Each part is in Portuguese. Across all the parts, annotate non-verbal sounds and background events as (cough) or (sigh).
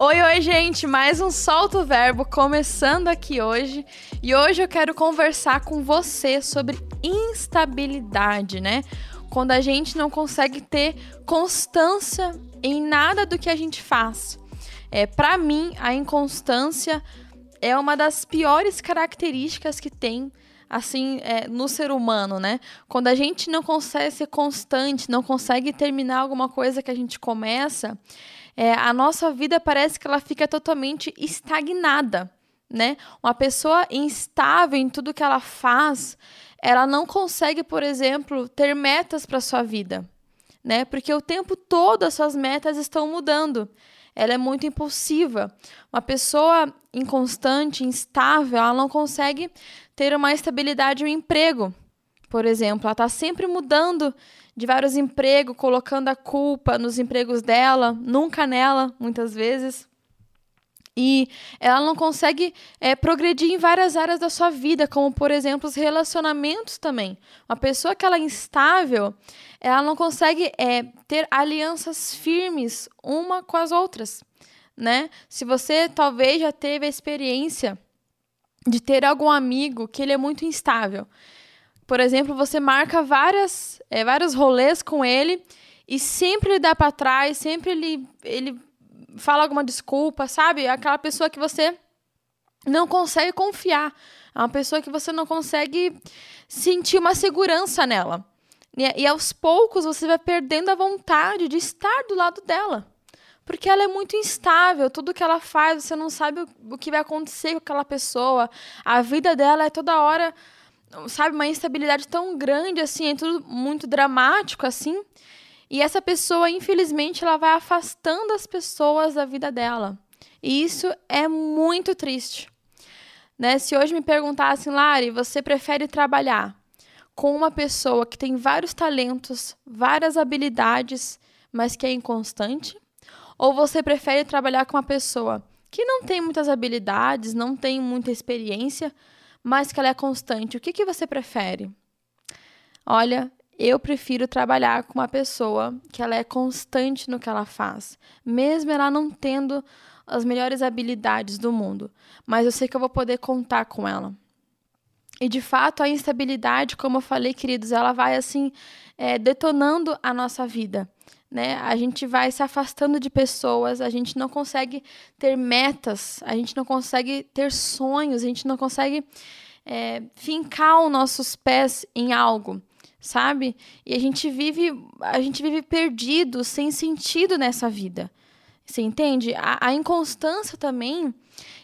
Oi, oi, gente! Mais um Solto Verbo começando aqui hoje. E hoje eu quero conversar com você sobre instabilidade, né? Quando a gente não consegue ter constância em nada do que a gente faz. É, para mim, a inconstância é uma das piores características que tem assim é, no ser humano, né? Quando a gente não consegue ser constante, não consegue terminar alguma coisa que a gente começa, é, a nossa vida parece que ela fica totalmente estagnada, né? Uma pessoa instável em tudo que ela faz, ela não consegue, por exemplo, ter metas para sua vida, né? Porque o tempo todo as suas metas estão mudando. Ela é muito impulsiva. Uma pessoa inconstante, instável, ela não consegue ter uma estabilidade no emprego. Por exemplo, ela está sempre mudando de vários empregos, colocando a culpa nos empregos dela, nunca nela, muitas vezes. E ela não consegue é, progredir em várias áreas da sua vida, como, por exemplo, os relacionamentos também. Uma pessoa que ela é instável, ela não consegue é, ter alianças firmes uma com as outras, né? Se você talvez já teve a experiência de ter algum amigo que ele é muito instável, por exemplo, você marca várias, é, vários rolês com ele e sempre ele dá para trás, sempre ele, ele fala alguma desculpa, sabe? Aquela pessoa que você não consegue confiar. É uma pessoa que você não consegue sentir uma segurança nela. E, e aos poucos você vai perdendo a vontade de estar do lado dela. Porque ela é muito instável, tudo que ela faz, você não sabe o, o que vai acontecer com aquela pessoa. A vida dela é toda hora sabe, uma instabilidade tão grande assim, é tudo muito dramático assim. E essa pessoa, infelizmente, ela vai afastando as pessoas da vida dela. E isso é muito triste. Né? Se hoje me perguntassem, Lari, você prefere trabalhar com uma pessoa que tem vários talentos, várias habilidades, mas que é inconstante? Ou você prefere trabalhar com uma pessoa que não tem muitas habilidades, não tem muita experiência, mas que ela é constante, o que, que você prefere? Olha, eu prefiro trabalhar com uma pessoa que ela é constante no que ela faz, mesmo ela não tendo as melhores habilidades do mundo, mas eu sei que eu vou poder contar com ela. E de fato, a instabilidade, como eu falei, queridos, ela vai assim é, detonando a nossa vida. Né? A gente vai se afastando de pessoas, a gente não consegue ter metas, a gente não consegue ter sonhos, a gente não consegue é, fincar os nossos pés em algo, sabe? E a gente vive, a gente vive perdido, sem sentido nessa vida. Você entende? A, a inconstância também,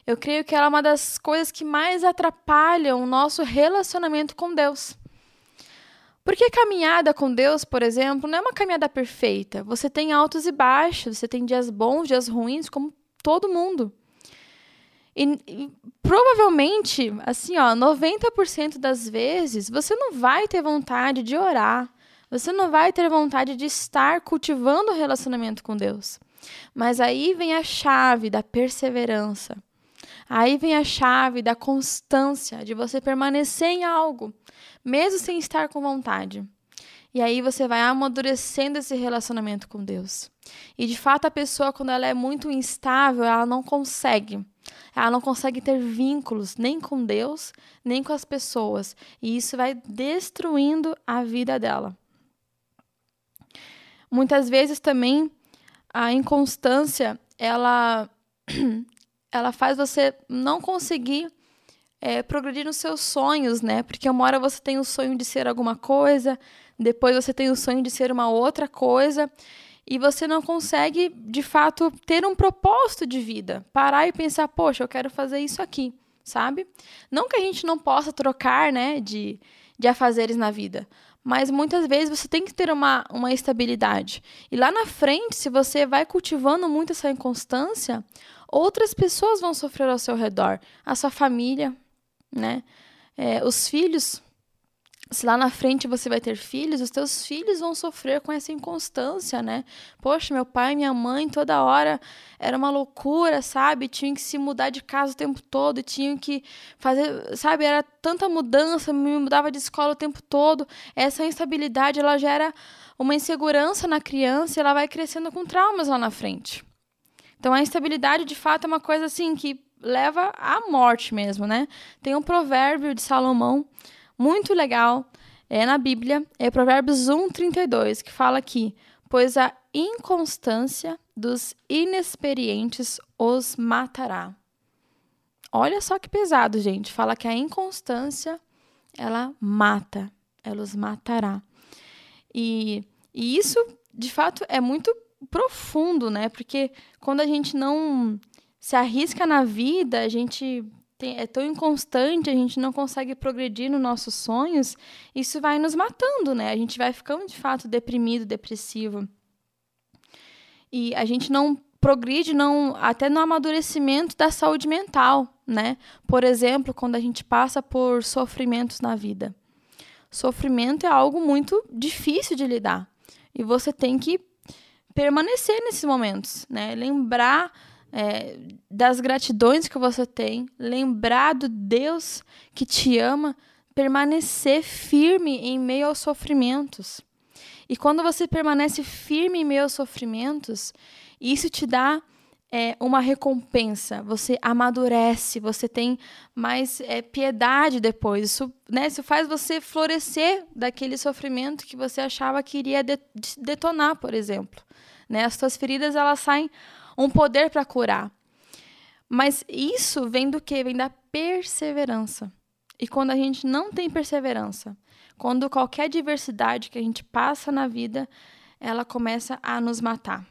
eu creio que ela é uma das coisas que mais atrapalham o nosso relacionamento com Deus. Porque caminhada com Deus, por exemplo, não é uma caminhada perfeita. Você tem altos e baixos, você tem dias bons, dias ruins, como todo mundo. E, e, provavelmente, assim, ó, 90% das vezes, você não vai ter vontade de orar. Você não vai ter vontade de estar cultivando o relacionamento com Deus. Mas aí vem a chave da perseverança. Aí vem a chave da constância, de você permanecer em algo mesmo sem estar com vontade. E aí você vai amadurecendo esse relacionamento com Deus. E de fato a pessoa quando ela é muito instável, ela não consegue. Ela não consegue ter vínculos nem com Deus, nem com as pessoas, e isso vai destruindo a vida dela. Muitas vezes também a inconstância, ela (clears throat) ela faz você não conseguir é, progredir nos seus sonhos, né? Porque uma hora você tem o sonho de ser alguma coisa, depois você tem o sonho de ser uma outra coisa, e você não consegue, de fato, ter um propósito de vida. Parar e pensar, poxa, eu quero fazer isso aqui, sabe? Não que a gente não possa trocar, né, de, de afazeres na vida, mas muitas vezes você tem que ter uma, uma estabilidade. E lá na frente, se você vai cultivando muito essa inconstância, outras pessoas vão sofrer ao seu redor. A sua família, né? É, os filhos, se lá na frente você vai ter filhos, os teus filhos vão sofrer com essa inconstância, né? Poxa, meu pai e minha mãe toda hora era uma loucura, sabe? Tinham que se mudar de casa o tempo todo, tinham que fazer, sabe? Era tanta mudança, me mudava de escola o tempo todo. Essa instabilidade, ela gera uma insegurança na criança e ela vai crescendo com traumas lá na frente. Então a instabilidade de fato é uma coisa assim que leva à morte mesmo, né? Tem um provérbio de Salomão muito legal, é na Bíblia, é Provérbios 1:32, que fala aqui: "Pois a inconstância dos inexperientes os matará." Olha só que pesado, gente. Fala que a inconstância ela mata, ela os matará. E, e isso, de fato, é muito profundo, né? Porque quando a gente não se arrisca na vida, a gente tem, é tão inconstante, a gente não consegue progredir nos nossos sonhos, isso vai nos matando, né? A gente vai ficando de fato deprimido, depressivo. E a gente não progride não até no amadurecimento da saúde mental, né? Por exemplo, quando a gente passa por sofrimentos na vida. Sofrimento é algo muito difícil de lidar. E você tem que permanecer nesses momentos, né? Lembrar é, das gratidões que você tem, lembrar do Deus que te ama, permanecer firme em meio aos sofrimentos. E quando você permanece firme em meio aos sofrimentos, isso te dá é, uma recompensa, você amadurece, você tem mais é, piedade depois. Isso, né, isso faz você florescer daquele sofrimento que você achava que iria de detonar, por exemplo. Né? As suas feridas elas saem um poder para curar. Mas isso vem do que? Vem da perseverança. E quando a gente não tem perseverança, quando qualquer diversidade que a gente passa na vida, ela começa a nos matar.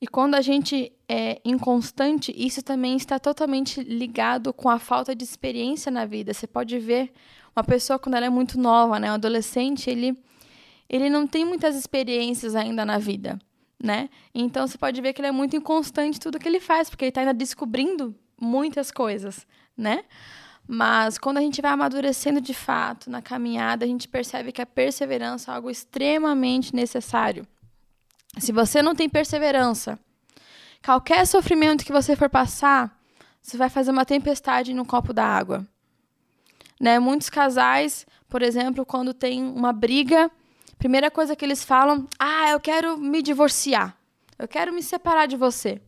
E quando a gente é inconstante, isso também está totalmente ligado com a falta de experiência na vida. Você pode ver uma pessoa quando ela é muito nova, né, um adolescente, ele ele não tem muitas experiências ainda na vida né? Então você pode ver que ele é muito inconstante tudo que ele faz, porque ele está ainda descobrindo muitas coisas, né? Mas quando a gente vai amadurecendo de fato na caminhada, a gente percebe que a perseverança é algo extremamente necessário. Se você não tem perseverança, qualquer sofrimento que você for passar, você vai fazer uma tempestade no copo da água. Né? Muitos casais, por exemplo, quando tem uma briga, Primeira coisa que eles falam: ah, eu quero me divorciar. Eu quero me separar de você.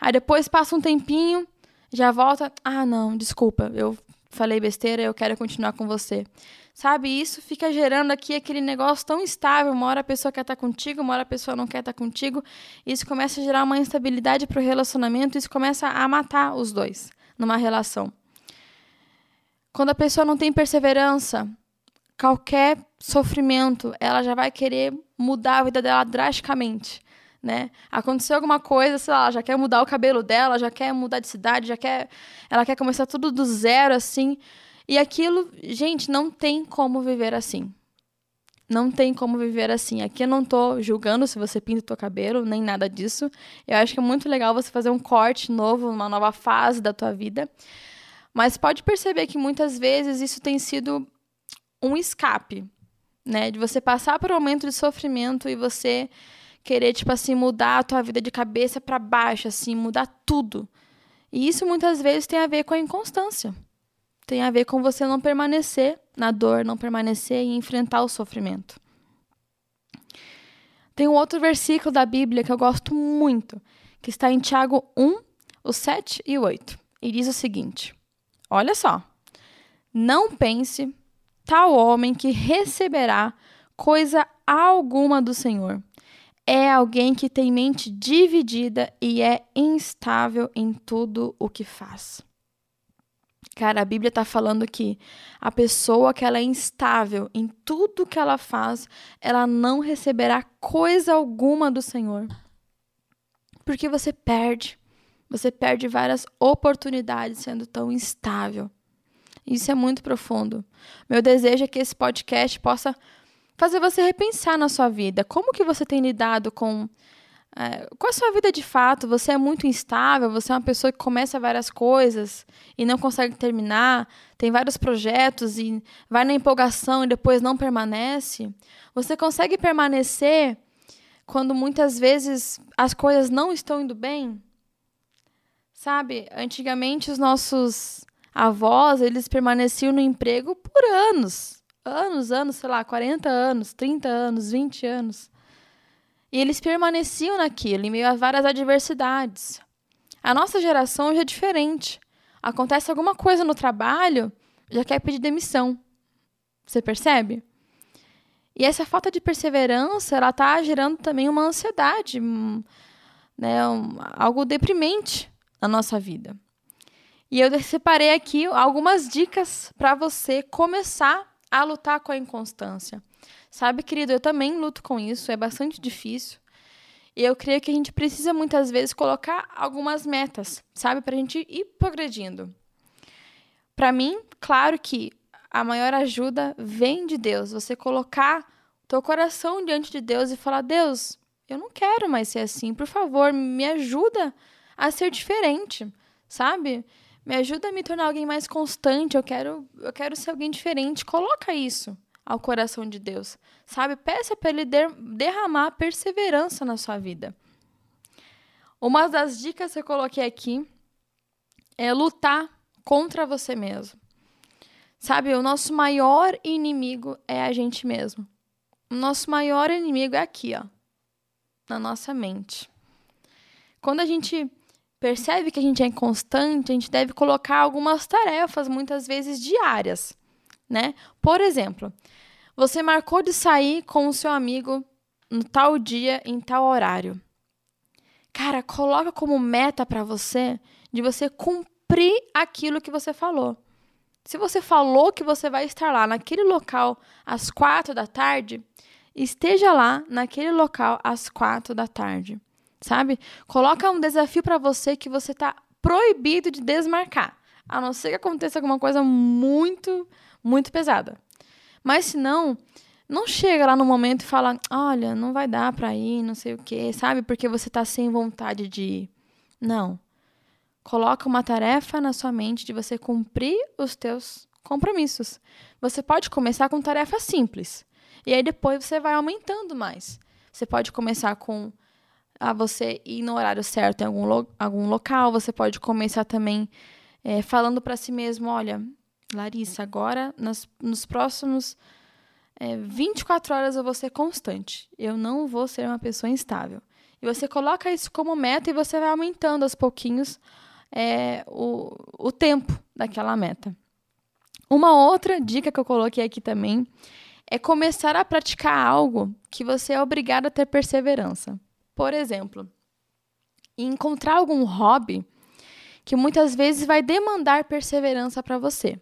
Aí depois passa um tempinho, já volta: ah, não, desculpa, eu falei besteira, eu quero continuar com você. Sabe, isso fica gerando aqui aquele negócio tão instável. Uma hora a pessoa quer estar contigo, uma hora a pessoa não quer estar contigo. Isso começa a gerar uma instabilidade para o relacionamento, isso começa a matar os dois numa relação. Quando a pessoa não tem perseverança, qualquer sofrimento, ela já vai querer mudar a vida dela drasticamente. Né? Aconteceu alguma coisa, sei lá, ela já quer mudar o cabelo dela, já quer mudar de cidade, já quer, ela quer começar tudo do zero assim. E aquilo, gente, não tem como viver assim. Não tem como viver assim. Aqui eu não tô julgando se você pinta o seu cabelo, nem nada disso. Eu acho que é muito legal você fazer um corte novo, uma nova fase da tua vida. Mas pode perceber que muitas vezes isso tem sido um escape, né? De você passar por um momento de sofrimento e você querer, tipo assim, mudar a tua vida de cabeça para baixo, assim, mudar tudo. E isso muitas vezes tem a ver com a inconstância. Tem a ver com você não permanecer na dor, não permanecer e enfrentar o sofrimento. Tem um outro versículo da Bíblia que eu gosto muito, que está em Tiago 1, o 7 e o 8. E diz o seguinte: Olha só. Não pense tal homem que receberá coisa alguma do Senhor. É alguém que tem mente dividida e é instável em tudo o que faz. Cara, a Bíblia está falando que a pessoa que ela é instável em tudo que ela faz, ela não receberá coisa alguma do Senhor. Porque você perde. Você perde várias oportunidades sendo tão instável. Isso é muito profundo. Meu desejo é que esse podcast possa fazer você repensar na sua vida. Como que você tem lidado com é, com a sua vida de fato? Você é muito instável, você é uma pessoa que começa várias coisas e não consegue terminar, tem vários projetos e vai na empolgação e depois não permanece. Você consegue permanecer quando muitas vezes as coisas não estão indo bem? Sabe, antigamente os nossos avós, eles permaneciam no emprego por anos. Anos, anos, sei lá, 40 anos, 30 anos, 20 anos. E eles permaneciam naquilo, em meio a várias adversidades. A nossa geração já é diferente. Acontece alguma coisa no trabalho, já quer pedir demissão. Você percebe? E essa falta de perseverança, ela está gerando também uma ansiedade, né, um, algo deprimente na nossa vida. E eu separei aqui algumas dicas para você começar a lutar com a inconstância. Sabe, querido, eu também luto com isso, é bastante difícil. E eu creio que a gente precisa muitas vezes colocar algumas metas, sabe, para a gente ir progredindo. Para mim, claro que a maior ajuda vem de Deus. Você colocar teu coração diante de Deus e falar: Deus, eu não quero mais ser assim. Por favor, me ajuda a ser diferente, sabe? Me ajuda a me tornar alguém mais constante. Eu quero, eu quero ser alguém diferente. Coloca isso ao coração de Deus, sabe? Peça para Ele derramar perseverança na sua vida. Uma das dicas que eu coloquei aqui é lutar contra você mesmo. Sabe, o nosso maior inimigo é a gente mesmo. O nosso maior inimigo é aqui, ó, na nossa mente. Quando a gente percebe que a gente é inconstante, a gente deve colocar algumas tarefas, muitas vezes diárias, né? Por exemplo, você marcou de sair com o seu amigo no tal dia, em tal horário. Cara, coloca como meta para você de você cumprir aquilo que você falou. Se você falou que você vai estar lá naquele local às quatro da tarde, esteja lá naquele local às quatro da tarde, sabe? Coloca um desafio para você que você está proibido de desmarcar, a não ser que aconteça alguma coisa muito, muito pesada. Mas se não, não chega lá no momento e fala, olha, não vai dar para ir, não sei o quê, sabe? Porque você está sem vontade de ir. Não. Coloca uma tarefa na sua mente de você cumprir os teus compromissos. Você pode começar com tarefas simples. E aí depois você vai aumentando mais. Você pode começar com a você ir no horário certo em algum, lo algum local. Você pode começar também é, falando para si mesmo: olha, Larissa, agora nas, nos próximos é, 24 horas eu vou ser constante. Eu não vou ser uma pessoa instável. E você coloca isso como meta e você vai aumentando aos pouquinhos é, o, o tempo daquela meta. Uma outra dica que eu coloquei aqui também é começar a praticar algo que você é obrigado a ter perseverança. Por exemplo, encontrar algum hobby que muitas vezes vai demandar perseverança para você.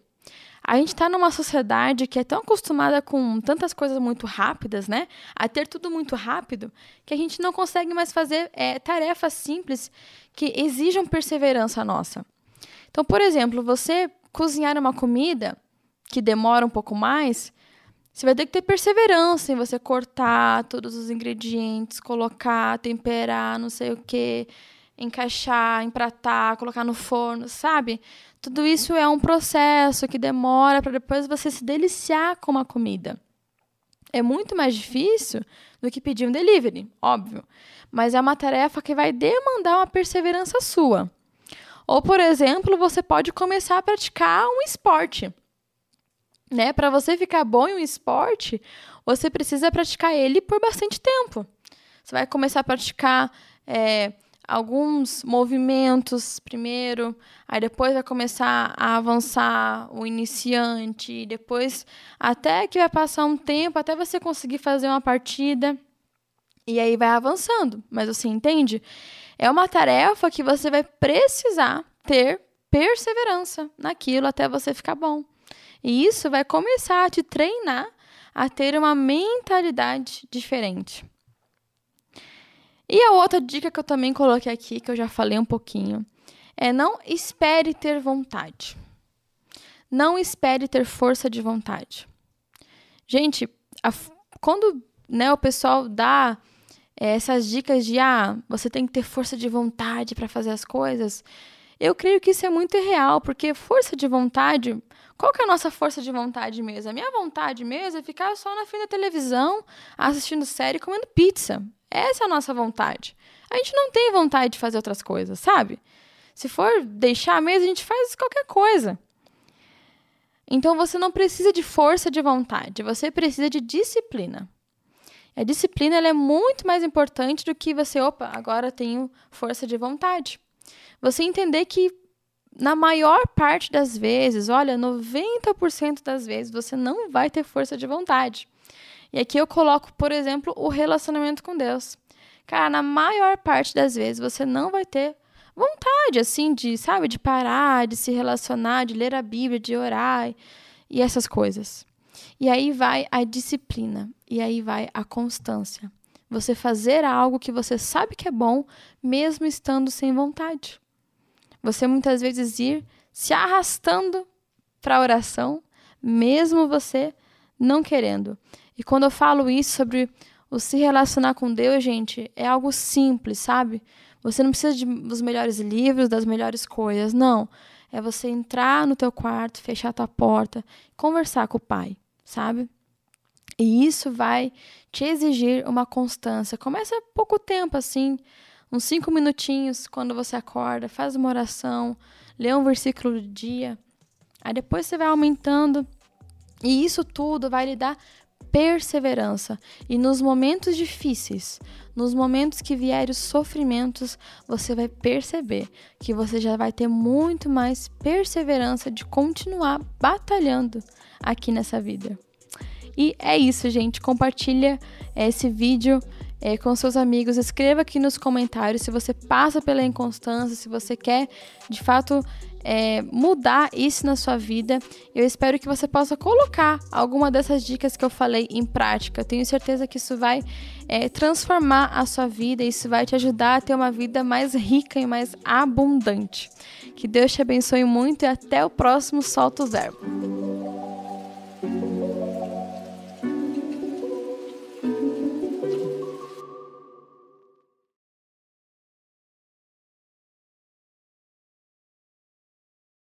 A gente está numa sociedade que é tão acostumada com tantas coisas muito rápidas, né? A ter tudo muito rápido, que a gente não consegue mais fazer é, tarefas simples que exijam perseverança nossa. Então, por exemplo, você cozinhar uma comida que demora um pouco mais, você vai ter que ter perseverança em você cortar todos os ingredientes, colocar, temperar, não sei o que, encaixar, empratar, colocar no forno, sabe? Tudo isso é um processo que demora para depois você se deliciar com uma comida. É muito mais difícil do que pedir um delivery, óbvio mas é uma tarefa que vai demandar uma perseverança sua. Ou, por exemplo, você pode começar a praticar um esporte. Né? Para você ficar bom em um esporte, você precisa praticar ele por bastante tempo. Você vai começar a praticar é, alguns movimentos primeiro, aí depois vai começar a avançar o iniciante, depois até que vai passar um tempo até você conseguir fazer uma partida. E aí vai avançando. Mas você entende? É uma tarefa que você vai precisar ter perseverança naquilo até você ficar bom. E isso vai começar a te treinar a ter uma mentalidade diferente. E a outra dica que eu também coloquei aqui, que eu já falei um pouquinho, é não espere ter vontade. Não espere ter força de vontade. Gente, a, quando né, o pessoal dá é, essas dicas de ah, você tem que ter força de vontade para fazer as coisas, eu creio que isso é muito irreal, porque força de vontade, qual que é a nossa força de vontade mesmo? A minha vontade mesmo é ficar só na frente da televisão, assistindo série, comendo pizza. Essa é a nossa vontade. A gente não tem vontade de fazer outras coisas, sabe? Se for deixar mesa, a gente faz qualquer coisa. Então você não precisa de força de vontade, você precisa de disciplina. A disciplina é muito mais importante do que você, opa, agora tenho força de vontade. Você entender que na maior parte das vezes, olha, 90% das vezes você não vai ter força de vontade. E aqui eu coloco, por exemplo, o relacionamento com Deus. Cara, na maior parte das vezes você não vai ter vontade, assim, de, sabe, de parar, de se relacionar, de ler a Bíblia, de orar e essas coisas. E aí vai a disciplina, e aí vai a constância. Você fazer algo que você sabe que é bom, mesmo estando sem vontade. Você muitas vezes ir se arrastando para a oração, mesmo você não querendo. E quando eu falo isso sobre o se relacionar com Deus, gente, é algo simples, sabe? Você não precisa de, dos melhores livros, das melhores coisas, não. É você entrar no teu quarto, fechar a tua porta, conversar com o Pai, sabe? E isso vai te exigir uma constância. Começa pouco tempo assim, uns cinco minutinhos quando você acorda, faz uma oração, lê um versículo do dia. Aí depois você vai aumentando. E isso tudo vai lhe dar perseverança. E nos momentos difíceis, nos momentos que vierem os sofrimentos, você vai perceber que você já vai ter muito mais perseverança de continuar batalhando aqui nessa vida. E é isso, gente. Compartilha esse vídeo é, com seus amigos. Escreva aqui nos comentários se você passa pela inconstância, se você quer de fato é, mudar isso na sua vida. Eu espero que você possa colocar alguma dessas dicas que eu falei em prática. Eu tenho certeza que isso vai é, transformar a sua vida, isso vai te ajudar a ter uma vida mais rica e mais abundante. Que Deus te abençoe muito e até o próximo Solta o Verbo.